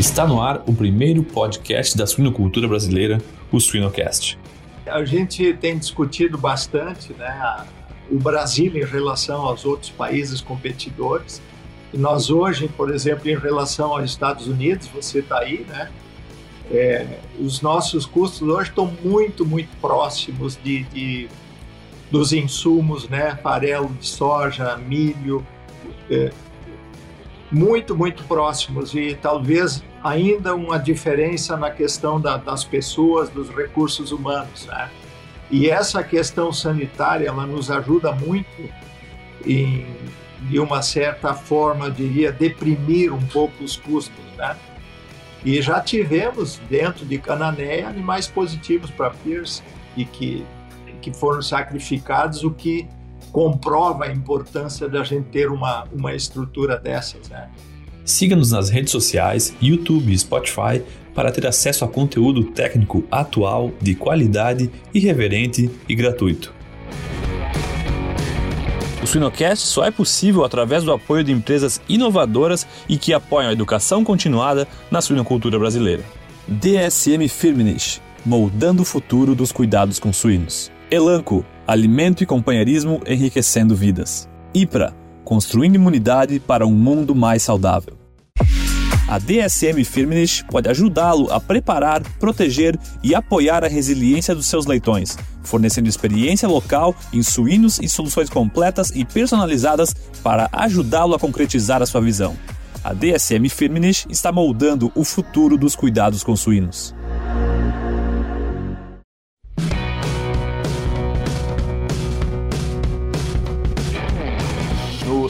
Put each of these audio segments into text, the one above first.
Está no ar o primeiro podcast da suinocultura brasileira, o Suinocast. A gente tem discutido bastante né, o Brasil em relação aos outros países competidores. E nós hoje, por exemplo, em relação aos Estados Unidos, você está aí, né? É, os nossos custos hoje estão muito, muito próximos de, de dos insumos, né? Farelo de soja, milho, é, muito, muito próximos e talvez ainda uma diferença na questão da, das pessoas, dos recursos humanos, né? E essa questão sanitária, ela nos ajuda muito em, de uma certa forma, diria, deprimir um pouco os custos, né? E já tivemos dentro de Cananéia animais positivos para Pierce e que, que foram sacrificados, o que comprova a importância da gente ter uma, uma estrutura dessas, né? Siga-nos nas redes sociais, YouTube e Spotify para ter acesso a conteúdo técnico atual, de qualidade, irreverente e gratuito. O Suinocast só é possível através do apoio de empresas inovadoras e que apoiam a educação continuada na suinocultura brasileira. DSM Firmenich, moldando o futuro dos cuidados com suínos. Elanco, alimento e companheirismo enriquecendo vidas. IPRA, construindo imunidade para um mundo mais saudável. A DSM Firmenich pode ajudá-lo a preparar, proteger e apoiar a resiliência dos seus leitões, fornecendo experiência local em suínos e soluções completas e personalizadas para ajudá-lo a concretizar a sua visão. A DSM Firmenich está moldando o futuro dos cuidados com suínos.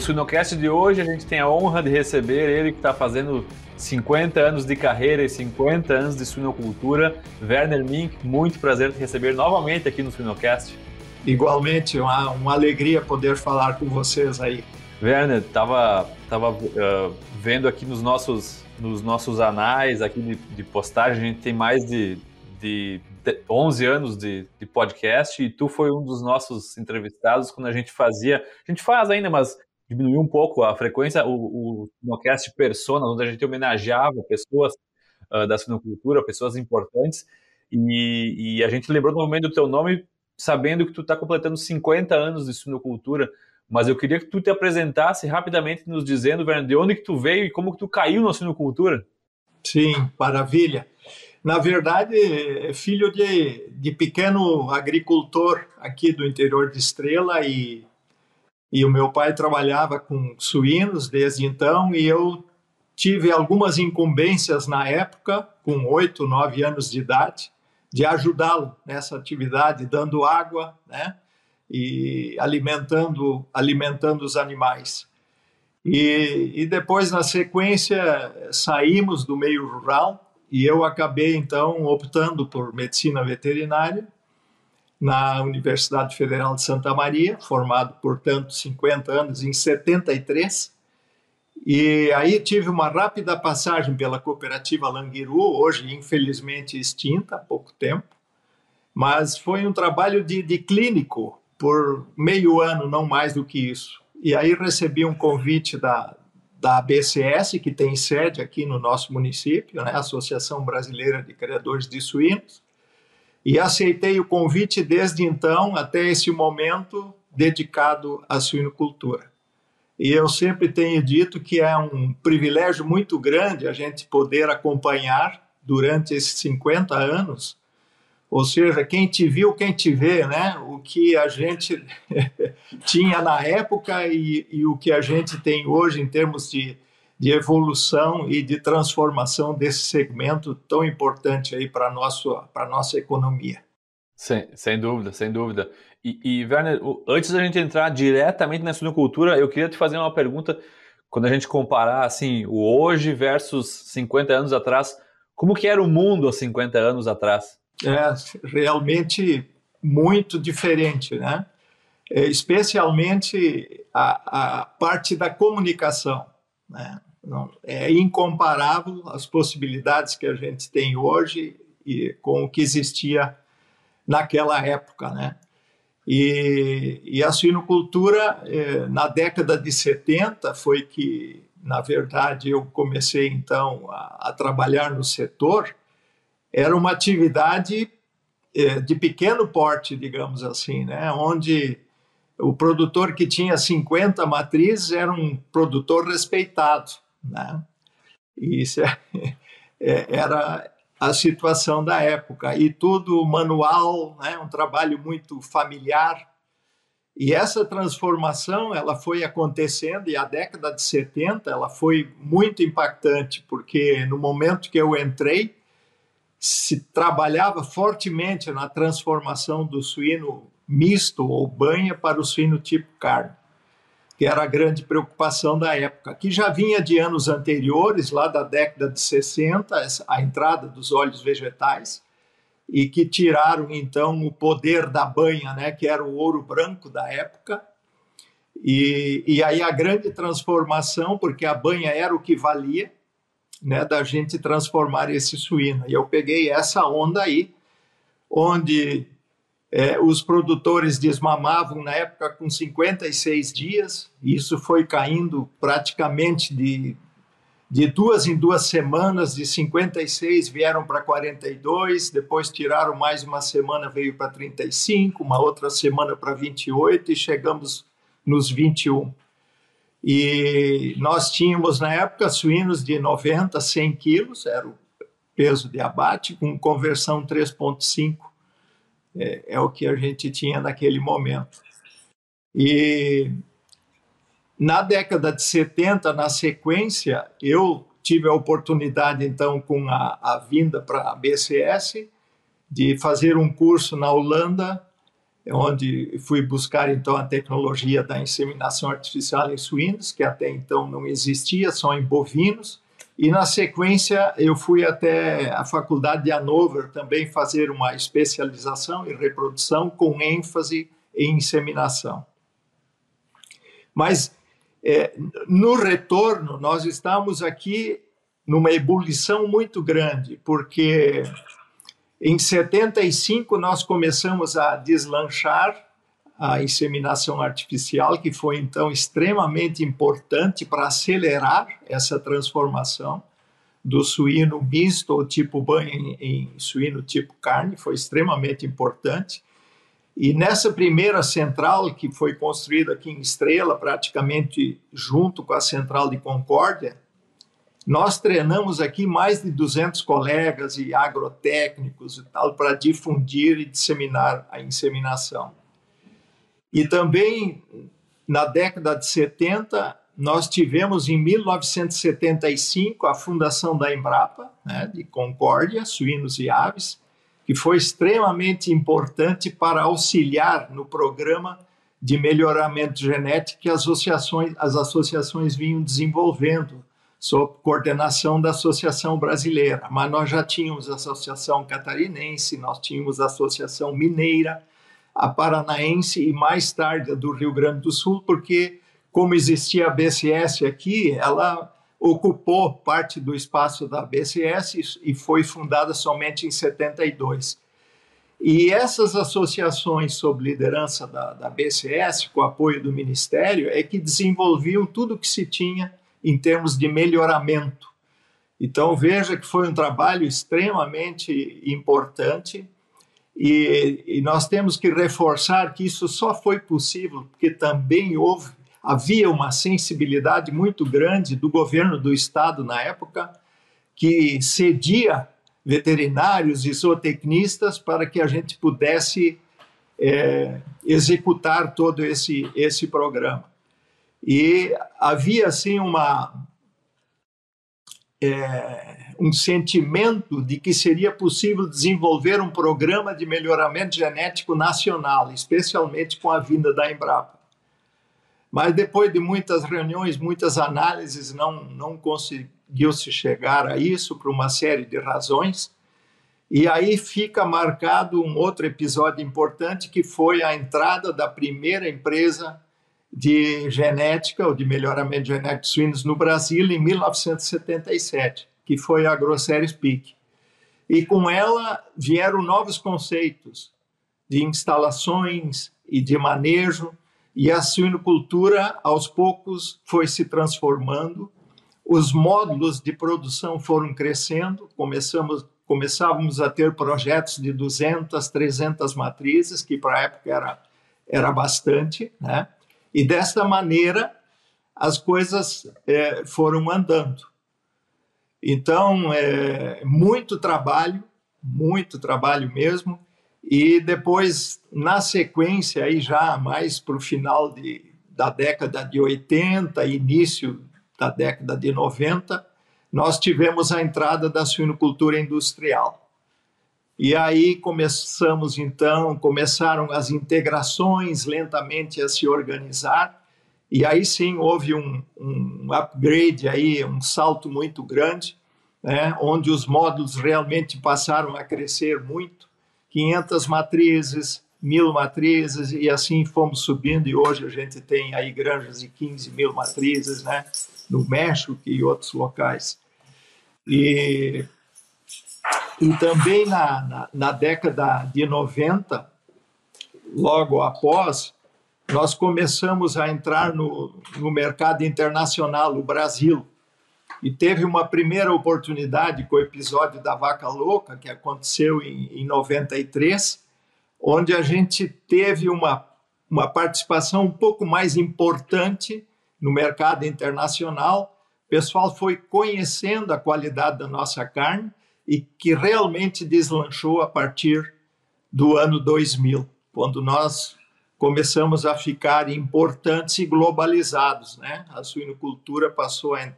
Suinocast de hoje, a gente tem a honra de receber ele que está fazendo 50 anos de carreira e 50 anos de suinocultura. Werner Mink, muito prazer te receber novamente aqui no Suinocast. Igualmente, uma, uma alegria poder falar com vocês aí. Werner, tava, tava uh, vendo aqui nos nossos, nos nossos anais aqui de, de postagem, a gente tem mais de, de 11 anos de, de, podcast e tu foi um dos nossos entrevistados quando a gente fazia, a gente faz ainda, mas diminuiu um pouco a frequência, o, o Sinocast Persona, onde a gente homenageava pessoas uh, da sinocultura, pessoas importantes, e, e, a gente lembrou no momento do teu nome, sabendo que tu está completando 50 anos de sinocultura, mas eu queria que tu te apresentasse rapidamente, nos dizendo, Werner, de onde que tu veio e como que tu caiu na sinocultura. Sim, maravilha. Na verdade, é filho de, de pequeno agricultor aqui do interior de Estrela e e o meu pai trabalhava com suínos desde então e eu tive algumas incumbências na época, com oito, nove anos de idade, de ajudá-lo nessa atividade, dando água, né, e alimentando, alimentando os animais. E, e depois, na sequência, saímos do meio rural e eu acabei então optando por medicina veterinária na Universidade Federal de Santa Maria, formado, portanto, 50 anos em 73. E aí tive uma rápida passagem pela cooperativa Languiru, hoje infelizmente extinta há pouco tempo, mas foi um trabalho de, de clínico por meio ano, não mais do que isso. E aí recebi um convite da, da ABCS, que tem sede aqui no nosso município, né, Associação Brasileira de Criadores de Suínos, e aceitei o convite desde então até esse momento dedicado à suinocultura. E eu sempre tenho dito que é um privilégio muito grande a gente poder acompanhar durante esses 50 anos, ou seja, quem te viu, quem te vê, né? O que a gente tinha na época e, e o que a gente tem hoje em termos de de evolução e de transformação desse segmento tão importante aí para a nossa, nossa economia. Sem, sem dúvida, sem dúvida. E, e, Werner, antes da gente entrar diretamente na suinocultura, eu queria te fazer uma pergunta. Quando a gente comparar assim, o hoje versus 50 anos atrás, como que era o mundo há 50 anos atrás? É realmente muito diferente, né? É, especialmente a, a parte da comunicação. Né? Não, é incomparável as possibilidades que a gente tem hoje e com o que existia naquela época, né? E, e a suinocultura, eh, na década de 70, foi que na verdade, eu comecei então a, a trabalhar no setor, era uma atividade é, de pequeno porte, digamos assim, né? onde o produtor que tinha 50 matrizes era um produtor respeitado. Né? E isso é, é, era a situação da época. E tudo manual, né? um trabalho muito familiar. E essa transformação ela foi acontecendo e a década de 70 ela foi muito impactante, porque no momento que eu entrei, se trabalhava fortemente na transformação do suíno misto ou banha para o suíno tipo carne, que era a grande preocupação da época, que já vinha de anos anteriores, lá da década de 60, a entrada dos óleos vegetais, e que tiraram então o poder da banha, né, que era o ouro branco da época. E, e aí a grande transformação, porque a banha era o que valia, né, da gente transformar esse suíno. E eu peguei essa onda aí, onde é, os produtores desmamavam na época com 56 dias, isso foi caindo praticamente de de duas em duas semanas, de 56 vieram para 42, depois tiraram mais uma semana, veio para 35, uma outra semana para 28 e chegamos nos 21. E nós tínhamos na época suínos de 90, 100 quilos, era o peso de abate, com conversão 3,5, é, é o que a gente tinha naquele momento. E na década de 70, na sequência, eu tive a oportunidade, então, com a, a vinda para a BCS, de fazer um curso na Holanda, onde fui buscar, então, a tecnologia da inseminação artificial em suínos, que até então não existia, só em bovinos. E, na sequência, eu fui até a Faculdade de Hannover também fazer uma especialização em reprodução com ênfase em inseminação. Mas é, no retorno, nós estamos aqui numa ebulição muito grande, porque em 75 nós começamos a deslanchar a inseminação artificial, que foi então extremamente importante para acelerar essa transformação do suíno misto ou tipo banho em, em suíno tipo carne, foi extremamente importante. E nessa primeira central, que foi construída aqui em Estrela, praticamente junto com a central de Concórdia, nós treinamos aqui mais de 200 colegas e agrotécnicos e tal para difundir e disseminar a inseminação. E também na década de 70, nós tivemos em 1975 a fundação da Embrapa, né, de Concórdia, suínos e aves, que foi extremamente importante para auxiliar no programa de melhoramento genético que as associações, as associações vinham desenvolvendo, sob coordenação da Associação Brasileira. Mas nós já tínhamos a Associação Catarinense, nós tínhamos a Associação Mineira, a Paranaense e mais tarde a do Rio Grande do Sul, porque, como existia a BCS aqui, ela ocupou parte do espaço da BCS e foi fundada somente em 72. E essas associações sob liderança da, da BCS, com apoio do Ministério, é que desenvolviam tudo o que se tinha em termos de melhoramento. Então, veja que foi um trabalho extremamente importante e, e nós temos que reforçar que isso só foi possível porque também houve havia uma sensibilidade muito grande do governo do estado na época que cedia veterinários e zootecnistas para que a gente pudesse é, executar todo esse esse programa. E havia assim uma é, um sentimento de que seria possível desenvolver um programa de melhoramento genético nacional, especialmente com a vinda da Embrapa. Mas depois de muitas reuniões, muitas análises, não, não conseguiu se chegar a isso por uma série de razões. E aí fica marcado um outro episódio importante que foi a entrada da primeira empresa de genética ou de melhoramento genético de suínos no Brasil em 1977, que foi a Grosseries Peak. E com ela vieram novos conceitos de instalações e de manejo e a suinocultura, aos poucos, foi se transformando os módulos de produção foram crescendo, começamos, começávamos a ter projetos de 200, 300 matrizes, que para a época era, era bastante, né? E dessa maneira as coisas é, foram andando. Então, é, muito trabalho, muito trabalho mesmo, e depois, na sequência, aí já mais para o final de, da década de 80, início da década de 90, nós tivemos a entrada da suinocultura industrial. E aí começamos então, começaram as integrações lentamente a se organizar, e aí sim houve um, um upgrade aí, um salto muito grande, né, onde os módulos realmente passaram a crescer muito, 500 matrizes, mil matrizes, e assim fomos subindo, e hoje a gente tem aí granjas de 15 mil matrizes, né? no México e outros locais. E, e também na, na, na década de 90, logo após, nós começamos a entrar no, no mercado internacional, o Brasil. E teve uma primeira oportunidade com o episódio da vaca louca, que aconteceu em, em 93, onde a gente teve uma, uma participação um pouco mais importante no mercado internacional, o pessoal foi conhecendo a qualidade da nossa carne e que realmente deslanchou a partir do ano 2000, quando nós começamos a ficar importantes e globalizados. Né? A suinocultura passou a,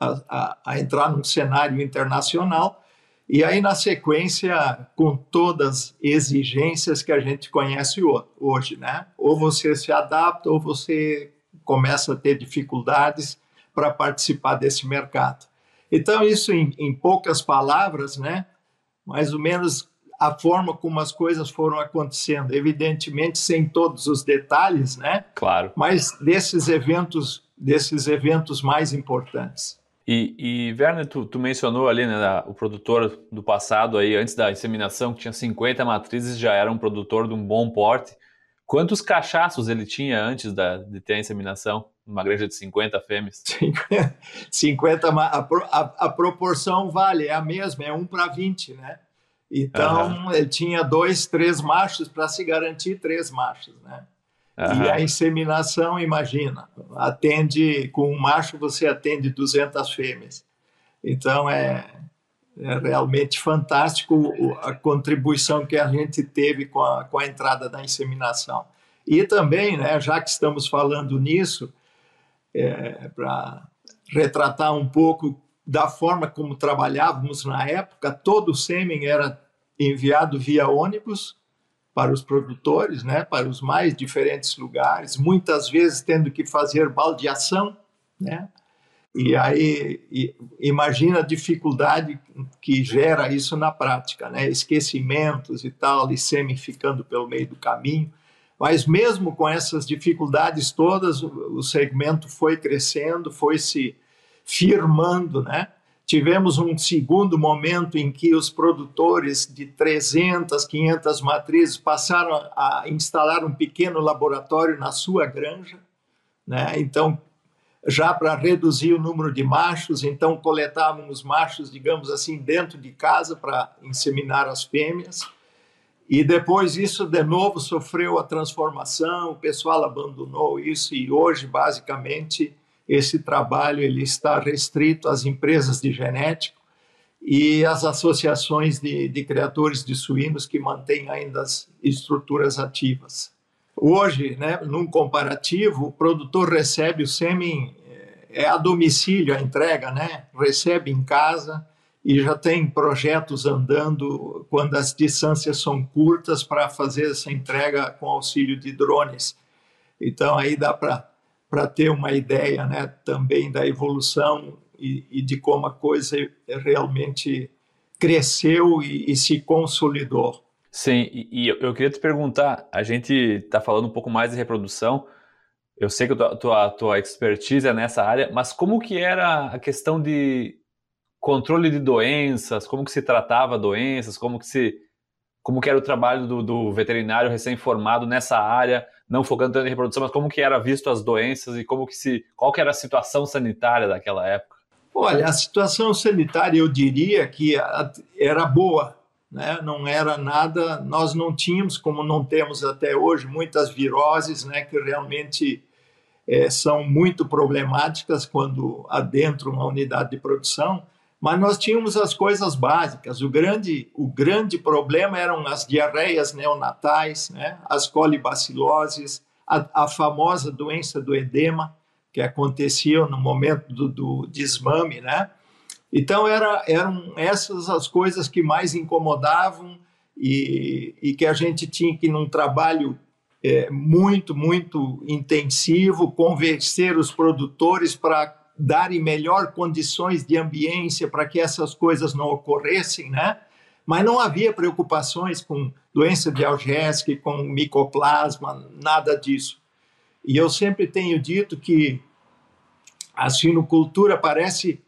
a, a entrar num cenário internacional e aí, na sequência, com todas as exigências que a gente conhece hoje, né? Ou você se adapta ou você começa a ter dificuldades para participar desse mercado. Então, isso em, em poucas palavras, né? Mais ou menos a forma como as coisas foram acontecendo, evidentemente sem todos os detalhes, né? Claro. Mas desses eventos, desses eventos mais importantes. E, e Werner, tu, tu, mencionou ali, né, o produtor do passado aí, antes da inseminação, que tinha 50 matrizes, já era um produtor de um bom porte. Quantos cachaços ele tinha antes da, de ter a inseminação? Uma granja de 50 fêmeas? 50, a, a, a, proporção vale, é a mesma, é 1 para 20, né? Então, uhum. ele tinha dois, três machos para se garantir três machos, né? Uhum. E a inseminação, imagina, atende, com um macho você atende 200 fêmeas. Então, é, é realmente fantástico a contribuição que a gente teve com a, com a entrada da inseminação. E também, né, já que estamos falando nisso, é, para retratar um pouco da forma como trabalhávamos na época, todo o sêmen era enviado via ônibus para os produtores, né, para os mais diferentes lugares, muitas vezes tendo que fazer baldeação, né, e aí imagina a dificuldade que gera isso na prática, né? Esquecimentos e tal, e semi ficando pelo meio do caminho. Mas mesmo com essas dificuldades todas, o segmento foi crescendo, foi se firmando, né? Tivemos um segundo momento em que os produtores de 300, 500 matrizes passaram a instalar um pequeno laboratório na sua granja, né? Então já para reduzir o número de machos, então coletávamos machos, digamos assim, dentro de casa para inseminar as fêmeas. E depois isso de novo sofreu a transformação, o pessoal abandonou isso e hoje basicamente esse trabalho ele está restrito às empresas de genético e às associações de, de criadores de suínos que mantêm ainda as estruturas ativas. Hoje, né, num comparativo, o produtor recebe o sêmen é a domicílio a entrega, né? Recebe em casa e já tem projetos andando quando as distâncias são curtas para fazer essa entrega com auxílio de drones. Então aí dá para ter uma ideia, né? Também da evolução e, e de como a coisa realmente cresceu e, e se consolidou. Sim, e, e eu queria te perguntar, a gente está falando um pouco mais de reprodução, eu sei que a tua, tua, tua expertise é nessa área, mas como que era a questão de controle de doenças, como que se tratava doenças, como que se como que era o trabalho do, do veterinário recém-formado nessa área, não focando tanto em reprodução, mas como que era visto as doenças e como que se qual que era a situação sanitária daquela época? Olha, a situação sanitária, eu diria que era boa, né? não era nada, nós não tínhamos, como não temos até hoje, muitas viroses, né, que realmente é, são muito problemáticas quando adentram uma unidade de produção, mas nós tínhamos as coisas básicas. O grande, o grande problema eram as diarreias neonatais, né, as colibaciloses, a, a famosa doença do edema, que acontecia no momento do, do desmame, né? Então era, eram essas as coisas que mais incomodavam e, e que a gente tinha que num trabalho é, muito muito intensivo convencer os produtores para darem melhor condições de ambiência para que essas coisas não ocorressem, né? Mas não havia preocupações com doença de Algésica, com micoplasma, nada disso. E eu sempre tenho dito que a sinocultura parece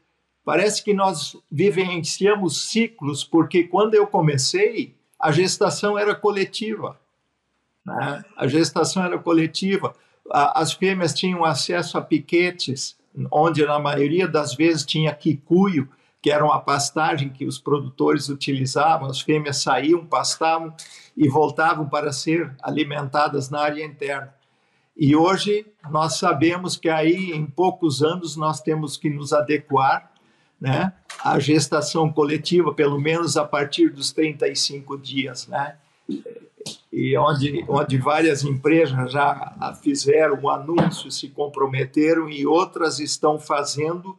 Parece que nós vivenciamos ciclos, porque quando eu comecei, a gestação era coletiva. Né? A gestação era coletiva. As fêmeas tinham acesso a piquetes, onde na maioria das vezes tinha quicuio, que era uma pastagem que os produtores utilizavam. As fêmeas saíam, pastavam e voltavam para ser alimentadas na área interna. E hoje nós sabemos que aí em poucos anos nós temos que nos adequar né, a gestação coletiva, pelo menos a partir dos 35 dias, né? E onde, onde várias empresas já fizeram um anúncio, se comprometeram e outras estão fazendo,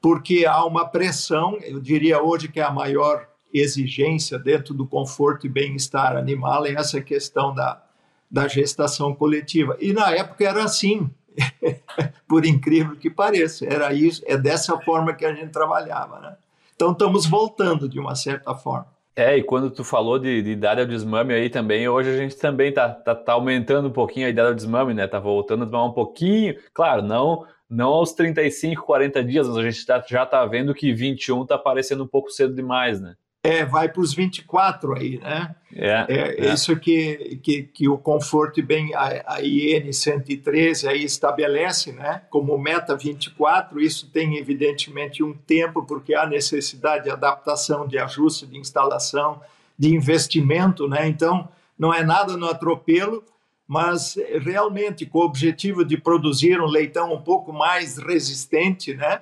porque há uma pressão, eu diria hoje que é a maior exigência dentro do conforto e bem-estar animal é essa questão da, da gestação coletiva. E na época era assim, por incrível que pareça. Era isso, é dessa forma que a gente trabalhava, né? Então estamos voltando de uma certa forma. É, e quando tu falou de, de idade ao desmame aí também, hoje a gente também tá, tá, tá aumentando um pouquinho a idade ao desmame, né? Tá voltando a desmamar um pouquinho. Claro, não não aos 35, 40 dias, mas a gente tá, já tá vendo que 21 tá parecendo um pouco cedo demais, né? É, vai para os 24 aí, né? É, é, é, isso que, que, que o Conforto Bem, a, a IN 113 aí estabelece, né? Como meta 24, isso tem evidentemente um tempo, porque há necessidade de adaptação, de ajuste, de instalação, de investimento, né? Então, não é nada no atropelo, mas realmente com o objetivo de produzir um leitão um pouco mais resistente, né?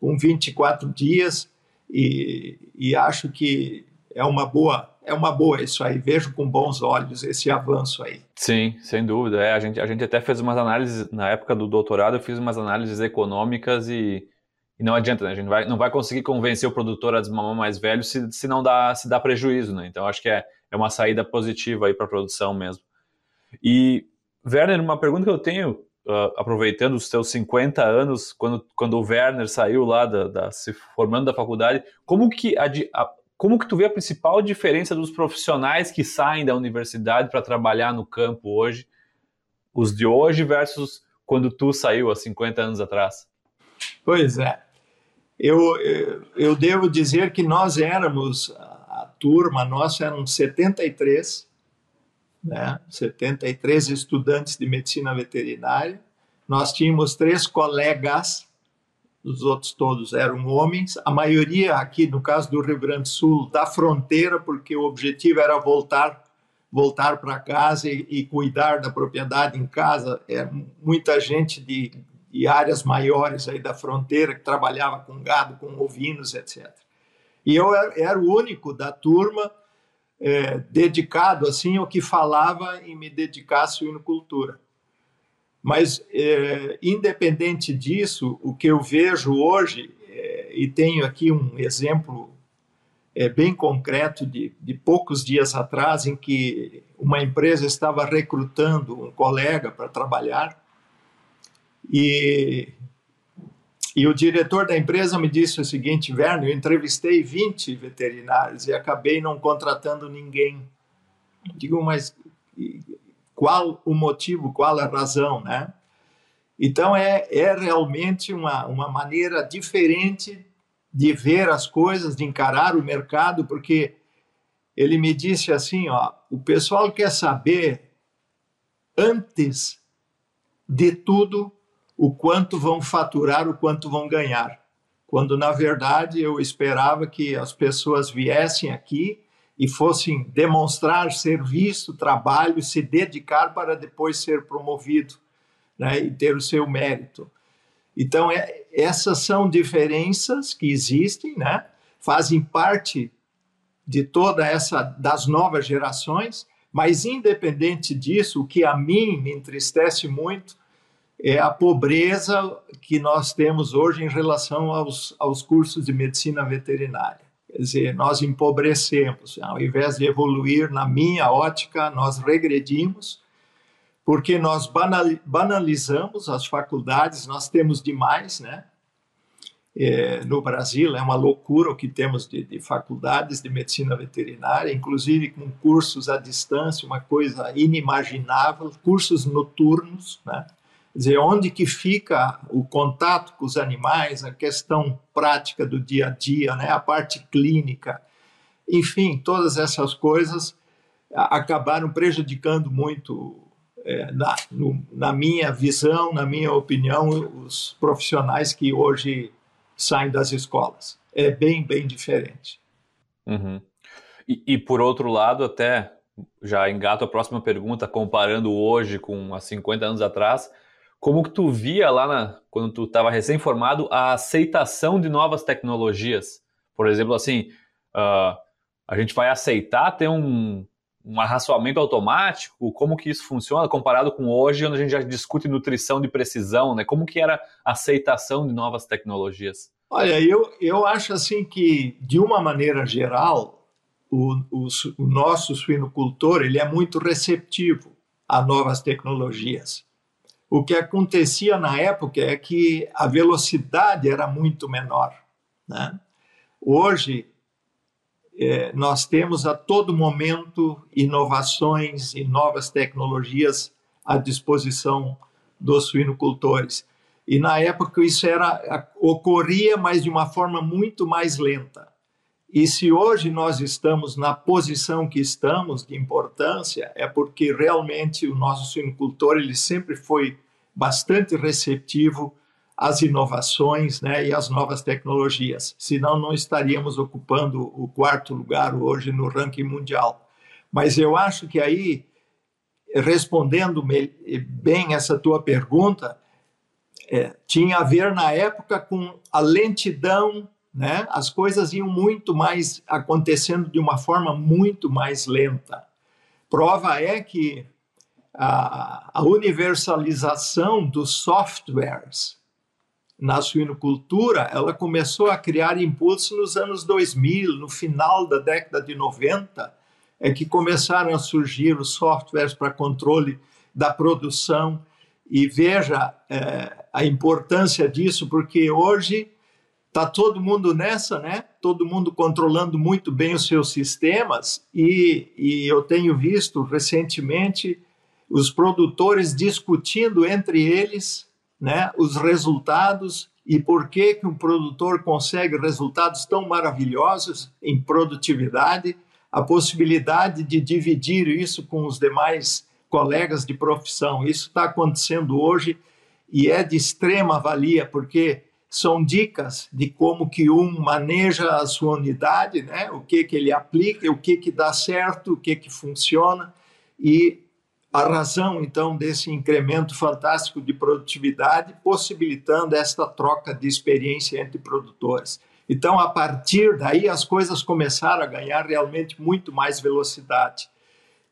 Com 24 dias, e, e acho que é uma boa é uma boa isso aí. Vejo com bons olhos esse avanço aí. Sim, sem dúvida. É, a, gente, a gente até fez umas análises, na época do doutorado, eu fiz umas análises econômicas e, e não adianta, né? A gente vai, não vai conseguir convencer o produtor a desmamar mais velho se, se não dá, se dá prejuízo, né? Então acho que é, é uma saída positiva aí para a produção mesmo. E, Werner, uma pergunta que eu tenho uh, aproveitando os seus 50 anos, quando, quando o Werner saiu lá, da, da se formando da faculdade, como que, a, a, como que tu vê a principal diferença dos profissionais que saem da universidade para trabalhar no campo hoje, os de hoje versus quando tu saiu há 50 anos atrás? Pois é. Eu, eu devo dizer que nós éramos, a turma nossa eram 73, né? 73 estudantes de medicina veterinária. Nós tínhamos três colegas, os outros todos eram homens, a maioria aqui, no caso do Rio Grande do Sul, da fronteira, porque o objetivo era voltar voltar para casa e, e, cuidar da propriedade em casa. É muita gente de, de áreas maiores aí da fronteira que trabalhava com gado, com ovinos, etc. E eu era o único da turma é, dedicado assim ao que falava em me dedicar à suinocultura. Mas, é, independente disso, o que eu vejo hoje, é, e tenho aqui um exemplo é, bem concreto de, de poucos dias atrás, em que uma empresa estava recrutando um colega para trabalhar, e e o diretor da empresa me disse o seguinte, Werner, eu entrevistei 20 veterinários e acabei não contratando ninguém. Digo, mas qual o motivo, qual a razão, né? Então é, é realmente uma, uma maneira diferente de ver as coisas, de encarar o mercado, porque ele me disse assim, ó, o pessoal quer saber antes de tudo o quanto vão faturar, o quanto vão ganhar. quando na verdade eu esperava que as pessoas viessem aqui e fossem demonstrar serviço, trabalho, se dedicar para depois ser promovido né, e ter o seu mérito. Então, é, essas são diferenças que existem, né, fazem parte de toda essa das novas gerações, mas independente disso, o que a mim me entristece muito é a pobreza que nós temos hoje em relação aos, aos cursos de medicina veterinária. Quer dizer, nós empobrecemos, ao invés de evoluir na minha ótica, nós regredimos, porque nós banalizamos as faculdades, nós temos demais, né? É, no Brasil é uma loucura o que temos de, de, faculdades de medicina veterinária, inclusive com cursos à distância, uma coisa inimaginável, cursos noturnos, né? Dizer, onde que fica o contato com os animais, a questão prática do dia a dia, né? a parte clínica, enfim, todas essas coisas acabaram prejudicando muito, é, na, no, na minha visão, na minha opinião, os profissionais que hoje saem das escolas. É bem, bem diferente. Uhum. E, e, por outro lado, até já engato a próxima pergunta, comparando hoje com há 50 anos atrás, como que tu via lá na, quando tu estava recém-formado a aceitação de novas tecnologias? Por exemplo, assim, uh, a gente vai aceitar ter um, um arraçoamento automático? Como que isso funciona comparado com hoje, onde a gente já discute nutrição de precisão, né? Como que era a aceitação de novas tecnologias? Olha, eu, eu acho assim que, de uma maneira geral, o, o, o nosso suinocultor ele é muito receptivo a novas tecnologias. O que acontecia na época é que a velocidade era muito menor. Né? Hoje, é, nós temos a todo momento inovações e novas tecnologias à disposição dos suinocultores. E na época isso era ocorria, mas de uma forma muito mais lenta. E se hoje nós estamos na posição que estamos de importância, é porque realmente o nosso suinocultor ele sempre foi bastante receptivo às inovações né, e às novas tecnologias. Senão, não estaríamos ocupando o quarto lugar hoje no ranking mundial. Mas eu acho que aí, respondendo bem essa tua pergunta, é, tinha a ver na época com a lentidão né? As coisas iam muito mais acontecendo de uma forma muito mais lenta. Prova é que a, a universalização dos softwares na suinocultura, ela começou a criar impulso nos anos 2000, no final da década de 90, é que começaram a surgir os softwares para controle da produção. E veja é, a importância disso, porque hoje Está todo mundo nessa, né? Todo mundo controlando muito bem os seus sistemas e, e eu tenho visto recentemente os produtores discutindo entre eles, né? Os resultados e por que que um produtor consegue resultados tão maravilhosos em produtividade, a possibilidade de dividir isso com os demais colegas de profissão. Isso está acontecendo hoje e é de extrema valia porque são dicas de como que um maneja a sua unidade, né? o que, que ele aplica, o que, que dá certo, o que, que funciona, e a razão, então, desse incremento fantástico de produtividade, possibilitando esta troca de experiência entre produtores. Então, a partir daí, as coisas começaram a ganhar realmente muito mais velocidade.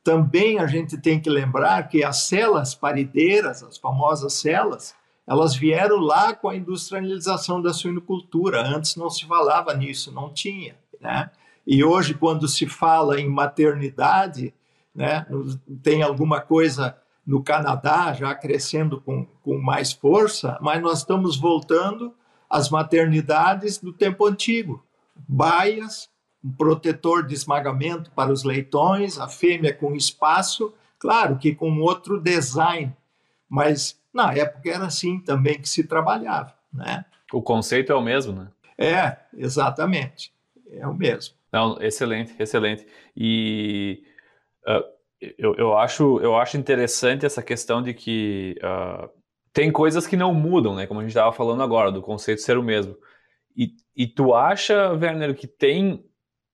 Também a gente tem que lembrar que as celas parideiras, as famosas celas, elas vieram lá com a industrialização da suinocultura. Antes não se falava nisso, não tinha. Né? E hoje, quando se fala em maternidade, né, tem alguma coisa no Canadá já crescendo com, com mais força, mas nós estamos voltando às maternidades do tempo antigo. Baias, um protetor de esmagamento para os leitões, a fêmea com espaço, claro que com outro design, mas na época era assim também que se trabalhava, né? O conceito é o mesmo, né? É, exatamente. É o mesmo. Não, excelente, excelente. E uh, eu, eu, acho, eu acho interessante essa questão de que uh, tem coisas que não mudam, né? Como a gente estava falando agora, do conceito ser o mesmo. E, e tu acha, Werner, que tem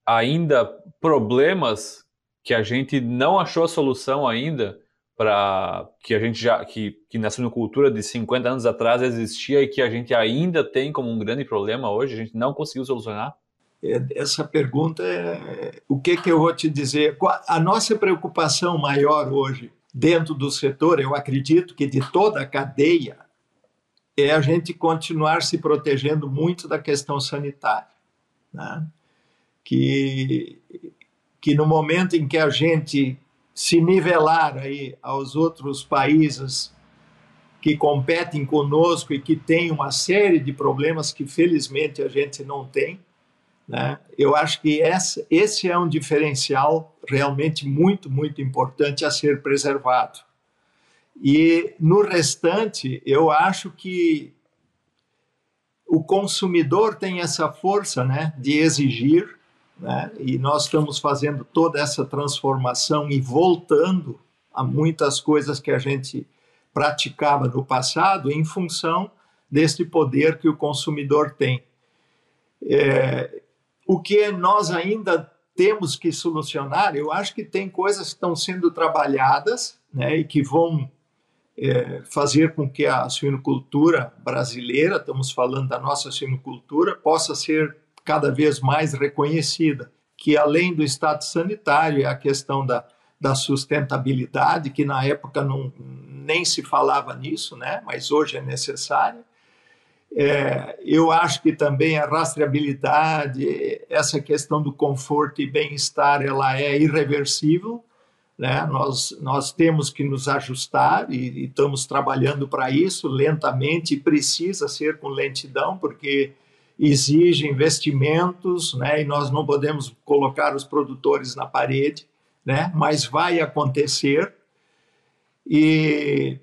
ainda problemas que a gente não achou a solução ainda para que a gente já que, que na suinocultura de 50 anos atrás existia e que a gente ainda tem como um grande problema hoje, a gente não conseguiu solucionar? É, essa pergunta é o que que eu vou te dizer? A nossa preocupação maior hoje dentro do setor, eu acredito que de toda a cadeia é a gente continuar se protegendo muito da questão sanitária, né? que que no momento em que a gente se nivelar aí aos outros países que competem conosco e que têm uma série de problemas que felizmente a gente não tem, né? Eu acho que essa, esse é um diferencial realmente muito, muito importante a ser preservado. E no restante, eu acho que o consumidor tem essa força né, de exigir né? E nós estamos fazendo toda essa transformação e voltando a muitas coisas que a gente praticava no passado em função deste poder que o consumidor tem. É, o que nós ainda temos que solucionar, eu acho que tem coisas que estão sendo trabalhadas né, e que vão é, fazer com que a suinocultura brasileira, estamos falando da nossa suinocultura, possa ser cada vez mais reconhecida, que além do estado sanitário é a questão da, da sustentabilidade, que na época não, nem se falava nisso, né? mas hoje é necessário. É, eu acho que também a rastreabilidade, essa questão do conforto e bem-estar, ela é irreversível. Né? Nós, nós temos que nos ajustar e, e estamos trabalhando para isso lentamente, e precisa ser com lentidão, porque exige investimentos, né? E nós não podemos colocar os produtores na parede, né? Mas vai acontecer. E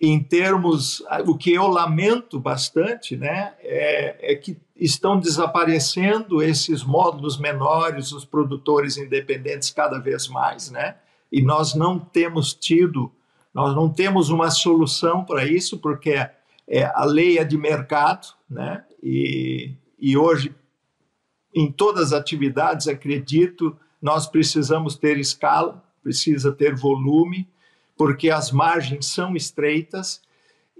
em termos, o que eu lamento bastante, né, é, é que estão desaparecendo esses módulos menores, os produtores independentes cada vez mais, né? E nós não temos tido, nós não temos uma solução para isso, porque é, a lei é de mercado, né? E, e hoje, em todas as atividades, acredito, nós precisamos ter escala, precisa ter volume, porque as margens são estreitas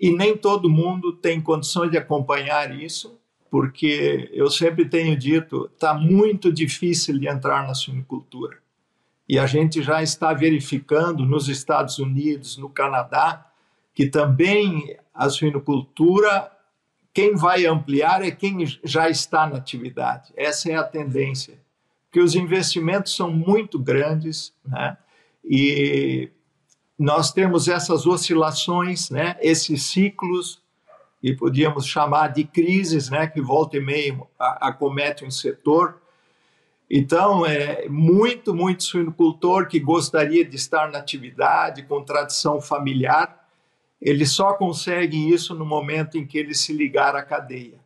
e nem todo mundo tem condições de acompanhar isso, porque eu sempre tenho dito, está muito difícil de entrar na suinicultura. E a gente já está verificando nos Estados Unidos, no Canadá, que também a suinocultura quem vai ampliar é quem já está na atividade. Essa é a tendência. Porque os investimentos são muito grandes, né? E nós temos essas oscilações, né? Esses ciclos e podíamos chamar de crises, né? Que volta e meio acometem um setor. Então, é muito, muito suinocultor que gostaria de estar na atividade, com tradição familiar, ele só consegue isso no momento em que ele se ligar à cadeia,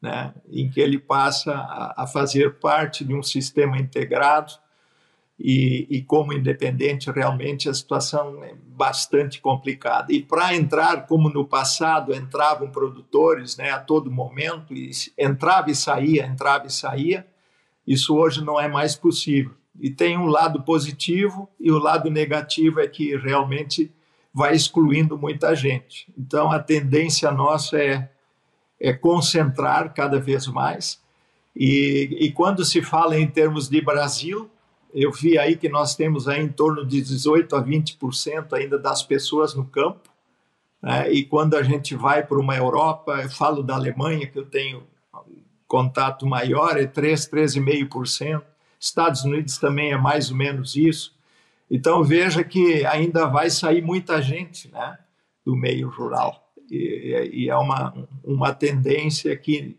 né? em que ele passa a, a fazer parte de um sistema integrado e, e, como independente realmente a situação é bastante complicada. E para entrar, como no passado entravam produtores né, a todo momento, e entrava e saía, entrava e saía, isso hoje não é mais possível. E tem um lado positivo e o lado negativo é que realmente vai excluindo muita gente. Então, a tendência nossa é, é concentrar cada vez mais. E, e quando se fala em termos de Brasil, eu vi aí que nós temos aí em torno de 18 a 20% ainda das pessoas no campo. Né? E quando a gente vai para uma Europa, eu falo da Alemanha, que eu tenho contato maior, é 3, 13,5%. Estados Unidos também é mais ou menos isso. Então veja que ainda vai sair muita gente né, do meio rural. E, e é uma, uma tendência que,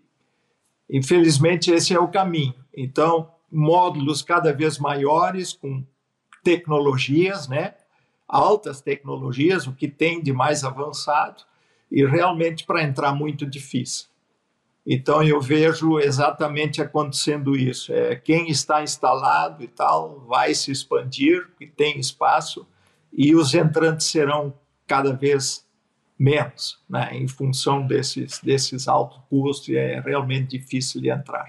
infelizmente, esse é o caminho. Então, módulos cada vez maiores, com tecnologias, né, altas tecnologias, o que tem de mais avançado, e realmente para entrar muito difícil. Então eu vejo exatamente acontecendo isso. É, quem está instalado e tal vai se expandir, e tem espaço, e os entrantes serão cada vez menos, né? em função desses, desses altos custos, e é realmente difícil de entrar.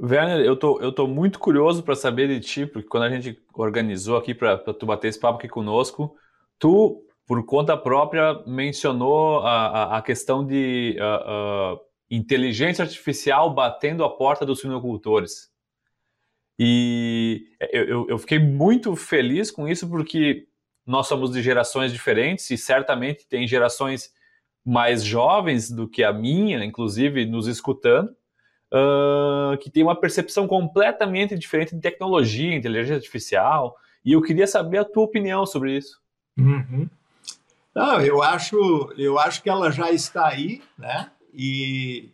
Werner, eu tô, eu tô muito curioso para saber de ti, porque quando a gente organizou aqui para tu bater esse papo aqui conosco, tu, por conta própria, mencionou a, a, a questão de uh, uh, inteligência artificial batendo a porta dos suinocultores. E eu, eu fiquei muito feliz com isso, porque nós somos de gerações diferentes e certamente tem gerações mais jovens do que a minha, inclusive, nos escutando, uh, que tem uma percepção completamente diferente de tecnologia, inteligência artificial. E eu queria saber a tua opinião sobre isso. Uhum. Não, eu acho, eu acho que ela já está aí, né? E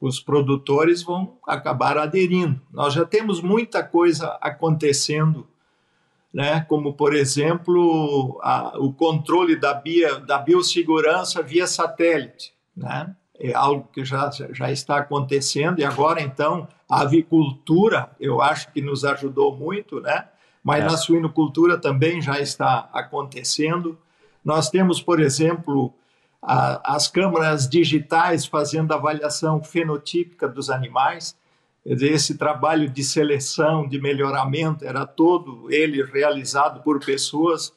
os produtores vão acabar aderindo. Nós já temos muita coisa acontecendo, né? como, por exemplo, a, o controle da, bio, da biossegurança via satélite. Né? É algo que já, já está acontecendo, e agora, então, a avicultura, eu acho que nos ajudou muito, né? mas é. na suinocultura também já está acontecendo. Nós temos, por exemplo, a, as câmaras digitais fazendo avaliação fenotípica dos animais. Esse trabalho de seleção, de melhoramento, era todo ele realizado por pessoas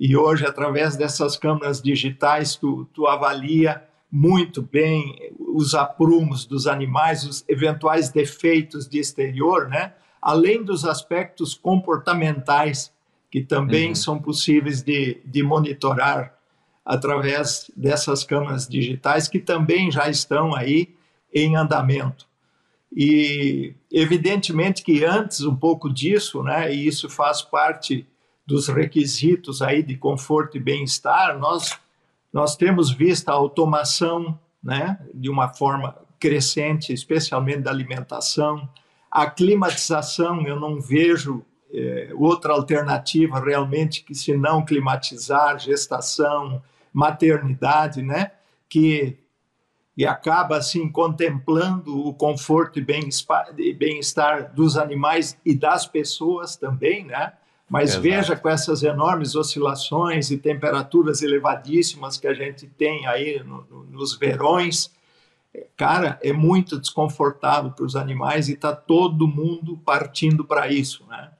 e hoje, através dessas câmaras digitais, tu, tu avalia muito bem os aprumos dos animais, os eventuais defeitos de exterior, né? além dos aspectos comportamentais que também uhum. são possíveis de, de monitorar através dessas câmeras digitais que também já estão aí em andamento. E evidentemente que antes um pouco disso, né, e isso faz parte dos requisitos aí de conforto e bem-estar, nós nós temos visto a automação, né, de uma forma crescente, especialmente da alimentação, a climatização, eu não vejo é, outra alternativa realmente que se não climatizar, gestação, maternidade, né? Que e acaba assim contemplando o conforto e bem-estar dos animais e das pessoas também, né? Mas Exato. veja com essas enormes oscilações e temperaturas elevadíssimas que a gente tem aí no, no, nos verões, cara, é muito desconfortável para os animais e está todo mundo partindo para isso, né?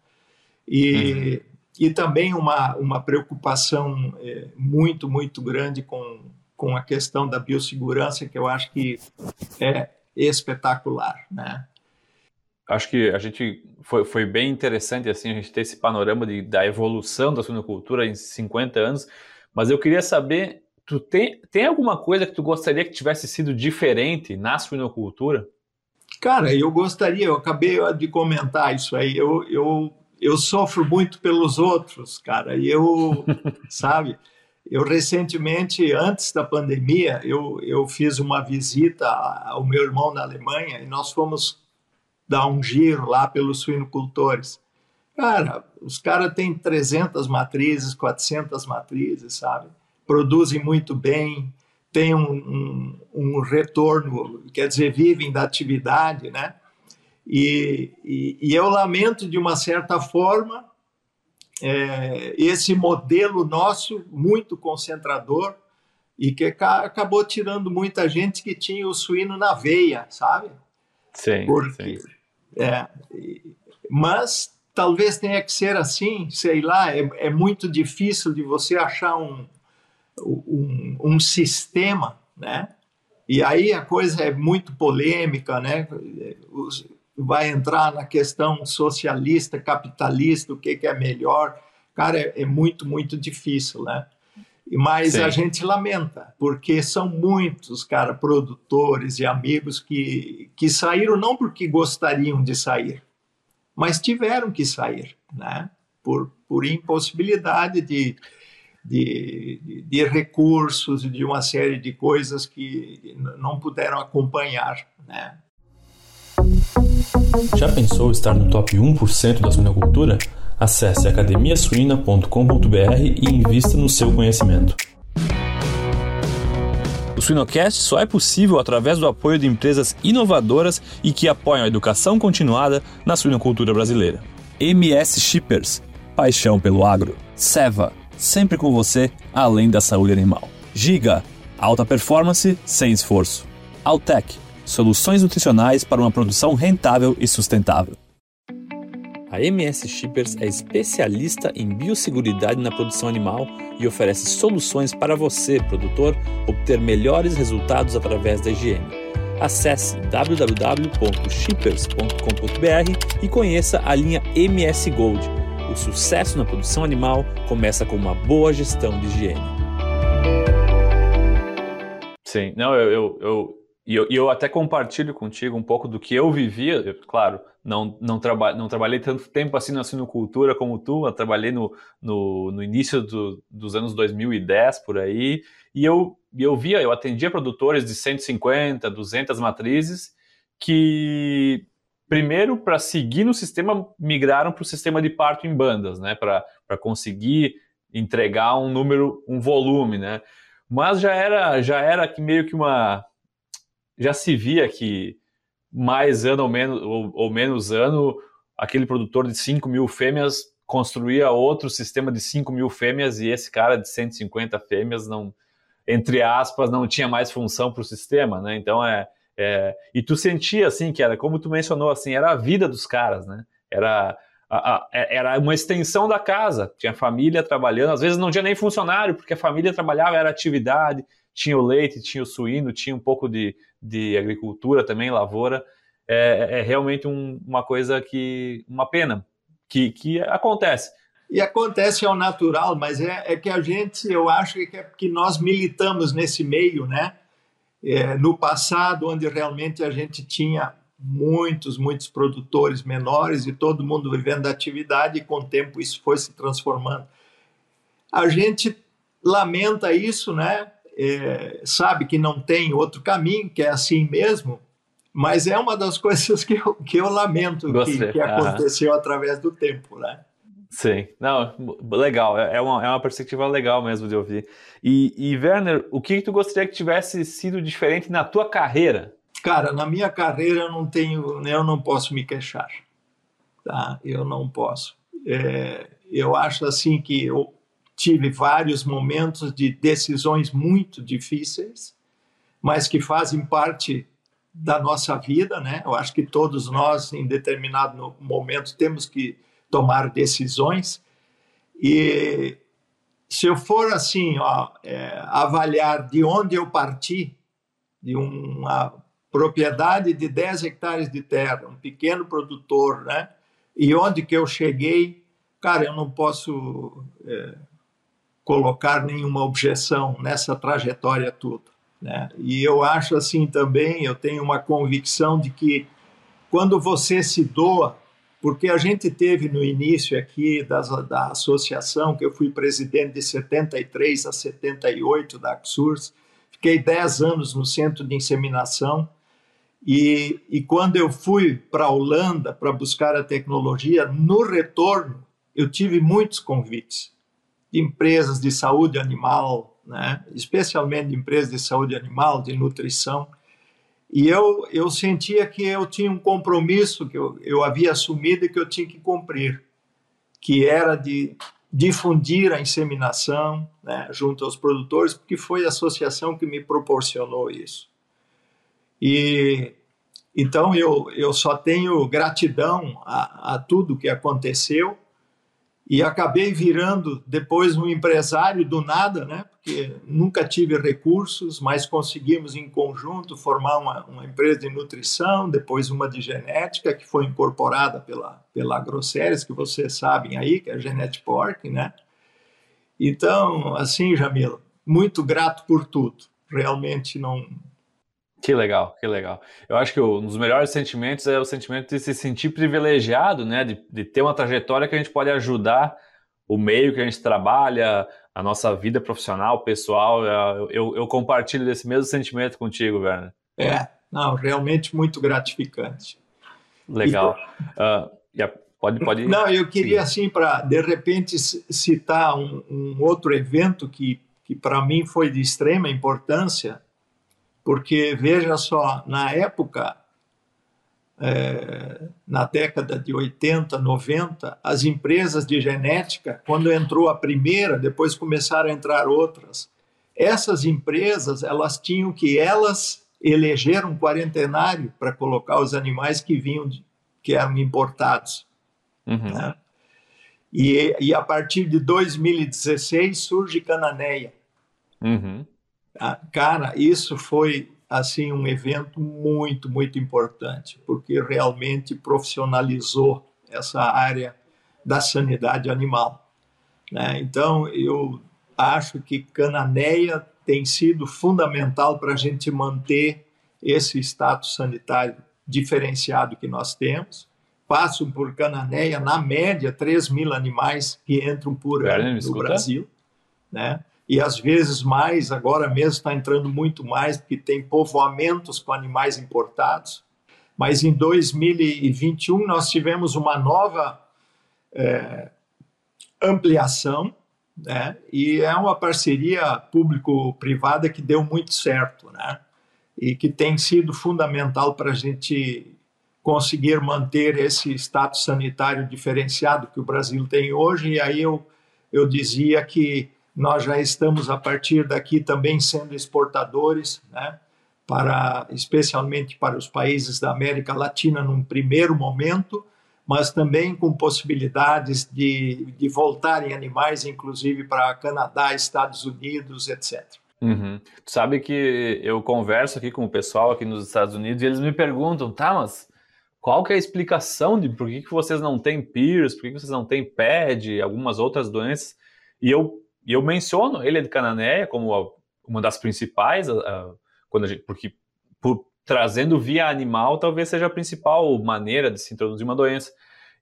E, uhum. E também uma, uma preocupação é, muito, muito grande com, com a questão da biossegurança, que eu acho que é espetacular, né? Acho que a gente foi, foi bem interessante assim a gente ter esse panorama de, da evolução da suinocultura em 50 anos, mas eu queria saber Tu tem, tem alguma coisa que tu gostaria que tivesse sido diferente na suinocultura? Cara, eu gostaria, eu acabei de comentar isso aí. Eu, eu, eu sofro muito pelos outros, cara. E eu, sabe, eu recentemente, antes da pandemia, eu, eu fiz uma visita ao meu irmão na Alemanha e nós fomos dar um giro lá pelos suinocultores. Cara, os caras têm 300 matrizes, 400 matrizes, sabe? produzem muito bem, têm um, um, um retorno, quer dizer, vivem da atividade, né? E, e, e eu lamento, de uma certa forma, é, esse modelo nosso, muito concentrador, e que acabou tirando muita gente que tinha o suíno na veia, sabe? Sim. Porque, sim. É, mas talvez tenha que ser assim, sei lá, é, é muito difícil de você achar um, um, um sistema, né? E aí a coisa é muito polêmica, né? Vai entrar na questão socialista, capitalista, o que, que é melhor. Cara, é, é muito, muito difícil, né? Mas Sim. a gente lamenta, porque são muitos, cara, produtores e amigos que, que saíram não porque gostariam de sair, mas tiveram que sair, né? Por, por impossibilidade de, de, de, de recursos e de uma série de coisas que não puderam acompanhar, né? Já pensou estar no top 1% da suinocultura? Acesse academiasuina.com.br e invista no seu conhecimento. O Suinocast só é possível através do apoio de empresas inovadoras e que apoiam a educação continuada na suinocultura brasileira. MS Shippers, paixão pelo agro. Seva, sempre com você, além da saúde animal. Giga, alta performance sem esforço. Altec, soluções nutricionais para uma produção rentável e sustentável. A MS Shippers é especialista em biosseguridade na produção animal e oferece soluções para você, produtor, obter melhores resultados através da higiene. Acesse www.shippers.com.br e conheça a linha MS Gold. O sucesso na produção animal começa com uma boa gestão de higiene. Sim, não, eu, eu, eu e eu, eu, até compartilho contigo um pouco do que eu vivia. Eu, claro, não, não, traba, não trabalhei tanto tempo assim na sinocultura como tu, eu trabalhei no, no, no início do, dos anos 2010 por aí. E eu, eu via, eu atendia produtores de 150, 200 matrizes que, primeiro, para seguir no sistema, migraram para o sistema de parto em bandas, né? Para conseguir entregar um número, um volume, né? Mas já era, já era meio que uma já se via que mais ano ou menos, ou, ou menos ano, aquele produtor de 5 mil fêmeas construía outro sistema de 5 mil fêmeas e esse cara de 150 fêmeas não, entre aspas, não tinha mais função para o sistema, né? Então é, é, e tu sentia assim que era como tu mencionou assim, era a vida dos caras, né? Era a, a, é, era uma extensão da casa, tinha família trabalhando, às vezes não tinha nem funcionário porque a família trabalhava era atividade, tinha o leite, tinha o suíno, tinha um pouco de, de agricultura também, lavoura. É, é, é realmente um, uma coisa que, uma pena, que, que acontece. E acontece ao natural, mas é, é que a gente, eu acho que é que nós militamos nesse meio, né? É, no passado, onde realmente a gente tinha muitos, muitos produtores menores e todo mundo vivendo da atividade, e com o tempo isso foi se transformando. A gente lamenta isso, né? É, sabe que não tem outro caminho, que é assim mesmo, mas é uma das coisas que eu, que eu lamento que, que, aconteceu através do tempo, né? Sim, não, legal, é, é uma, é uma perspectiva legal mesmo de ouvir. E, e Werner, o que, que tu gostaria que tivesse sido diferente na tua carreira? Cara, na minha carreira eu não tenho, eu não posso me queixar, tá? Eu não posso. É, eu acho assim que eu, tive vários momentos de decisões muito difíceis, mas que fazem parte da nossa vida, né? Eu acho que todos nós, em determinado momento, temos que tomar decisões. E se eu for assim, ó, é, avaliar de onde eu parti, de uma propriedade de 10 hectares de terra, um pequeno produtor, né? E onde que eu cheguei, cara, eu não posso é, colocar nenhuma objeção nessa trajetória toda. Né? E eu acho assim também, eu tenho uma convicção de que quando você se doa, porque a gente teve no início aqui das, da associação, que eu fui presidente de 73 a 78 da AXURS, fiquei 10 anos no centro de inseminação, e, e quando eu fui para a Holanda para buscar a tecnologia, no retorno, eu tive muitos convites de empresas de saúde animal, né? especialmente de empresas de saúde animal, de nutrição. E eu, eu sentia que eu tinha um compromisso que eu, eu havia assumido e que eu tinha que cumprir, que era de difundir a inseminação né, junto aos produtores, porque foi a associação que me proporcionou isso. E então eu, eu só tenho gratidão a, a tudo que aconteceu e acabei virando depois um empresário do nada, né? Porque nunca tive recursos, mas conseguimos em conjunto formar uma, uma empresa de nutrição, depois uma de genética que foi incorporada pela pela Grosseries, que vocês sabem aí, que é a Genetic Pork, né? Então, assim, Jamila, muito grato por tudo. Realmente não que legal, que legal. Eu acho que um dos melhores sentimentos é o sentimento de se sentir privilegiado, né? De, de, ter uma trajetória que a gente pode ajudar o meio que a gente trabalha, a nossa vida profissional, pessoal. Eu, eu, eu compartilho desse mesmo sentimento contigo, Werner. É, não, realmente muito gratificante. Legal. E, uh, yeah, pode, pode. Não, eu queria Sim. assim para de repente citar um, um outro evento que, que para mim foi de extrema importância porque veja só, na época, é, na década de 80, 90, as empresas de genética, quando entrou a primeira, depois começaram a entrar outras, essas empresas elas tinham que elas eleger um quarentenário para colocar os animais que vinham de, que eram importados. Uhum. Né? E, e, a partir de 2016 surge Cananeia. Uhum. Ah, cara, isso foi assim um evento muito, muito importante, porque realmente profissionalizou essa área da sanidade animal. Né? Então, eu acho que Cananeia tem sido fundamental para a gente manter esse status sanitário diferenciado que nós temos. Passam por Cananeia, na média, 3 mil animais que entram por ano no Brasil. Né? E às vezes mais, agora mesmo está entrando muito mais, porque tem povoamentos com animais importados. Mas em 2021 nós tivemos uma nova é, ampliação, né? e é uma parceria público-privada que deu muito certo, né? e que tem sido fundamental para a gente conseguir manter esse status sanitário diferenciado que o Brasil tem hoje. E aí eu, eu dizia que nós já estamos a partir daqui também sendo exportadores, né, para especialmente para os países da América Latina num primeiro momento, mas também com possibilidades de, de voltarem animais, inclusive para Canadá, Estados Unidos, etc. Uhum. Tu sabe que eu converso aqui com o pessoal aqui nos Estados Unidos e eles me perguntam, tá, mas qual que é a explicação de por que, que vocês não têm PIRS, por que, que vocês não têm PED, algumas outras doenças? E eu e eu menciono ele de Cananéia como a, uma das principais, a, a, quando gente, porque por, trazendo via animal talvez seja a principal maneira de se introduzir uma doença.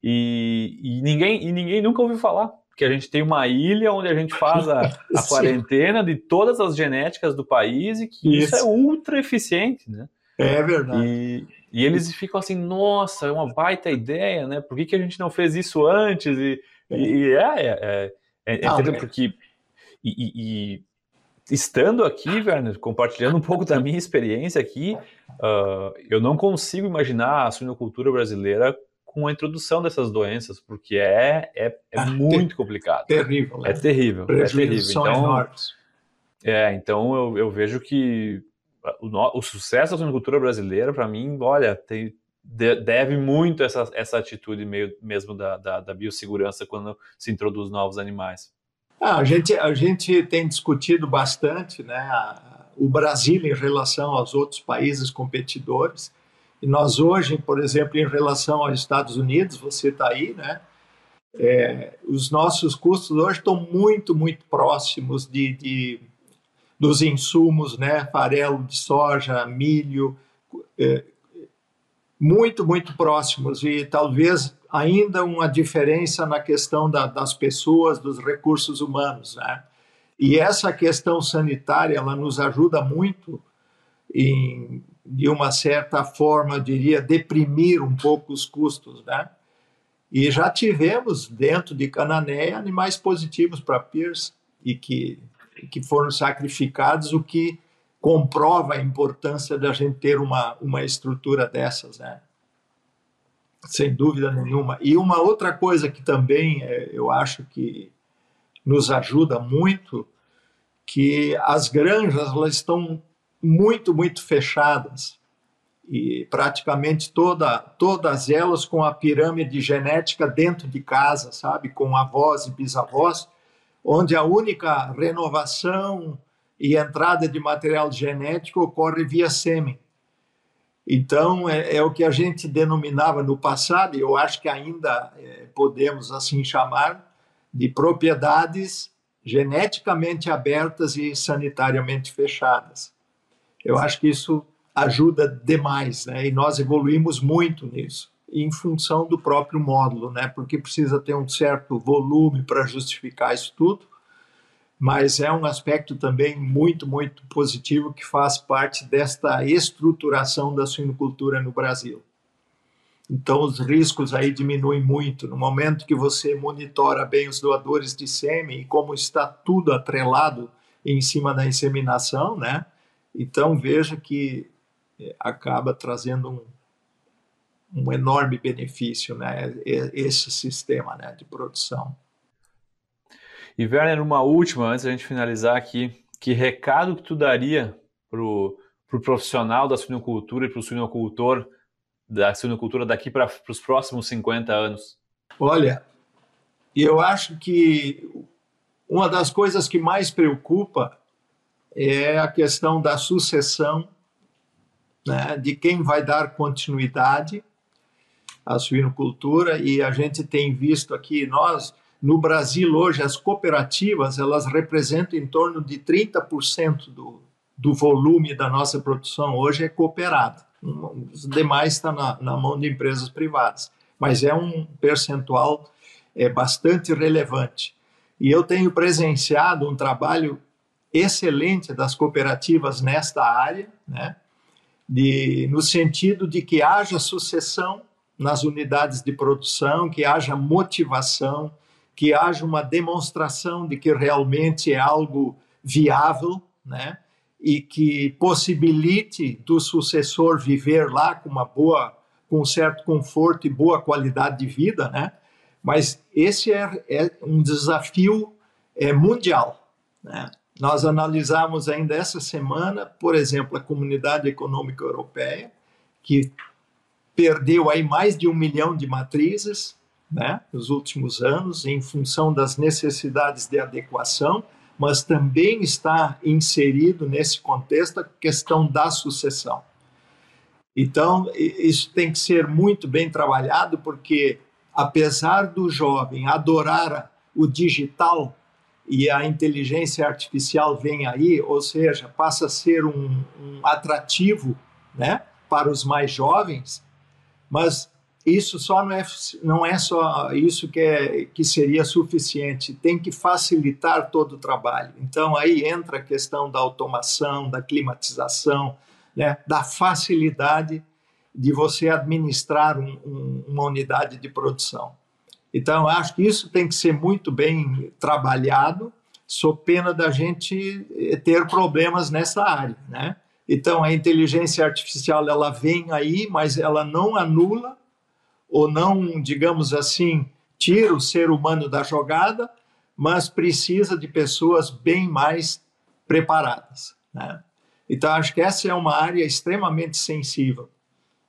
E, e, ninguém, e ninguém nunca ouviu falar que a gente tem uma ilha onde a gente faz a, a quarentena de todas as genéticas do país e que isso, isso é ultra eficiente, né? É verdade. E, e, eles ficam assim, nossa, é uma baita ideia, né? Por que, que a gente não fez isso antes? E, é. e é, é, é, é, é porque e, e, e, estando aqui, Werner, compartilhando um pouco da minha experiência aqui, uh, eu não consigo imaginar a suinocultura brasileira com a introdução dessas doenças, porque é, é, é ah, muito complicado. Terrível. Né? É terrível. é terrível. Então, é, então eu, eu vejo que o, o sucesso da suinocultura brasileira, para mim, olha, tem, deve muito essa, essa atitude meio, mesmo da, da, da biossegurança quando se introduz novos animais. Ah, a, gente, a gente tem discutido bastante né, a, o Brasil em relação aos outros países competidores. E nós hoje, por exemplo, em relação aos Estados Unidos, você está aí, né? É, os nossos custos hoje estão muito, muito próximos de, de dos insumos, né? Farelo de soja, milho, é, muito, muito próximos. E talvez ainda uma diferença na questão da, das pessoas, dos recursos humanos, né? E essa questão sanitária, ela nos ajuda muito em, de uma certa forma, diria, deprimir um pouco os custos, né? E já tivemos dentro de Cananéia animais positivos para PIRS e que, que foram sacrificados, o que comprova a importância da gente ter uma, uma estrutura dessas, né? sem dúvida nenhuma. E uma outra coisa que também é, eu acho que nos ajuda muito, que as granjas elas estão muito, muito fechadas e praticamente toda, todas elas com a pirâmide genética dentro de casa, sabe, com avós e bisavós, onde a única renovação e entrada de material genético ocorre via sêmen. Então, é, é, o que a gente denominava no passado, e eu acho que ainda é, podemos assim chamar, de propriedades geneticamente abertas e sanitariamente fechadas. Eu acho que isso ajuda demais, né? E nós evoluímos muito nisso, em função do próprio módulo, né? Porque precisa ter um certo volume para justificar isso tudo mas é um aspecto também muito, muito positivo que faz parte desta estruturação da suinocultura no Brasil. Então, os riscos aí diminuem muito. No momento que você monitora bem os doadores de sêmen e como está tudo atrelado em cima da inseminação, né? Então, veja que é, acaba trazendo um, um enorme benefício, né? Esse sistema né, de produção. E Werner, uma última, antes da gente finalizar aqui. que recado que tu daria pro, pro profissional da suinocultura e pro suinocultor da suinocultura daqui para os próximos 50 anos? Olha, eu acho que uma das coisas que mais preocupa é a questão da sucessão, né, de quem vai dar continuidade à suinocultura e a gente tem visto aqui nós no Brasil hoje as cooperativas elas representam em torno de 30% do, do volume da nossa produção hoje é cooperada. Os demais está na, na mão de empresas privadas, mas é um percentual é bastante relevante. E eu tenho presenciado um trabalho excelente das cooperativas nesta área, né? De, no sentido de que haja sucessão nas unidades de produção, que haja motivação, que haja uma demonstração de que realmente é algo viável, né? E que possibilite do sucessor viver lá com uma boa, com um certo conforto e boa qualidade de vida, né? Mas esse é, é um desafio é, mundial, né? Nós analisamos ainda essa semana, por exemplo, a Comunidade Econômica Europeia, que perdeu aí mais de um milhão de matrizes né, nos últimos anos, em função das necessidades de adequação, mas também está inserido nesse contexto a questão da sucessão. Então, isso tem que ser muito bem trabalhado, porque apesar do jovem adorar o digital, e a inteligência artificial vem aí, ou seja, passa a ser um, um atrativo né, para os mais jovens, mas isso só não é, não é só isso que, é, que seria suficiente, tem que facilitar todo o trabalho. Então aí entra a questão da automação, da climatização, né, da facilidade de você administrar um, um, uma unidade de produção. Então, acho que isso tem que ser muito bem trabalhado, sob pena da gente eh, ter problemas nessa área, né? Então, a inteligência artificial ela vem aí, mas ela não anula ou não, digamos assim, tira o ser humano da jogada, mas precisa de pessoas bem mais preparadas. Né? Então, acho que essa é uma área extremamente sensível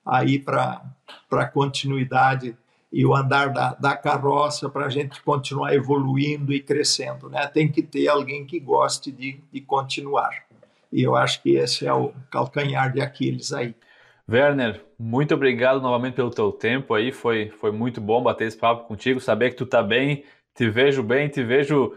aí para a continuidade e o andar da, da carroça para a gente continuar evoluindo e crescendo. Né? Tem que ter alguém que goste de, de continuar. E eu acho que esse é o calcanhar de Aquiles aí. Werner, muito obrigado novamente pelo teu tempo aí, foi, foi muito bom bater esse papo contigo, saber que tu tá bem, te vejo bem, te vejo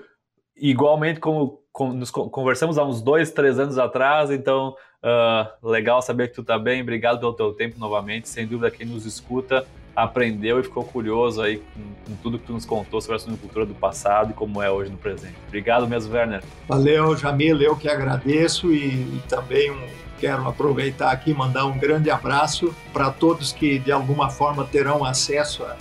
igualmente como, como nos conversamos há uns dois, três anos atrás, então uh, legal saber que tu tá bem, obrigado pelo teu tempo novamente, sem dúvida quem nos escuta aprendeu e ficou curioso aí com, com tudo que tu nos contou sobre a suinocultura do passado e como é hoje no presente. Obrigado mesmo, Werner. Valeu, Jamil, eu que agradeço e, e também um, quero aproveitar aqui e mandar um grande abraço para todos que de alguma forma terão acesso a,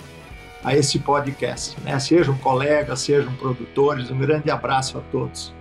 a esse podcast, né? Sejam colegas, sejam produtores, um grande abraço a todos.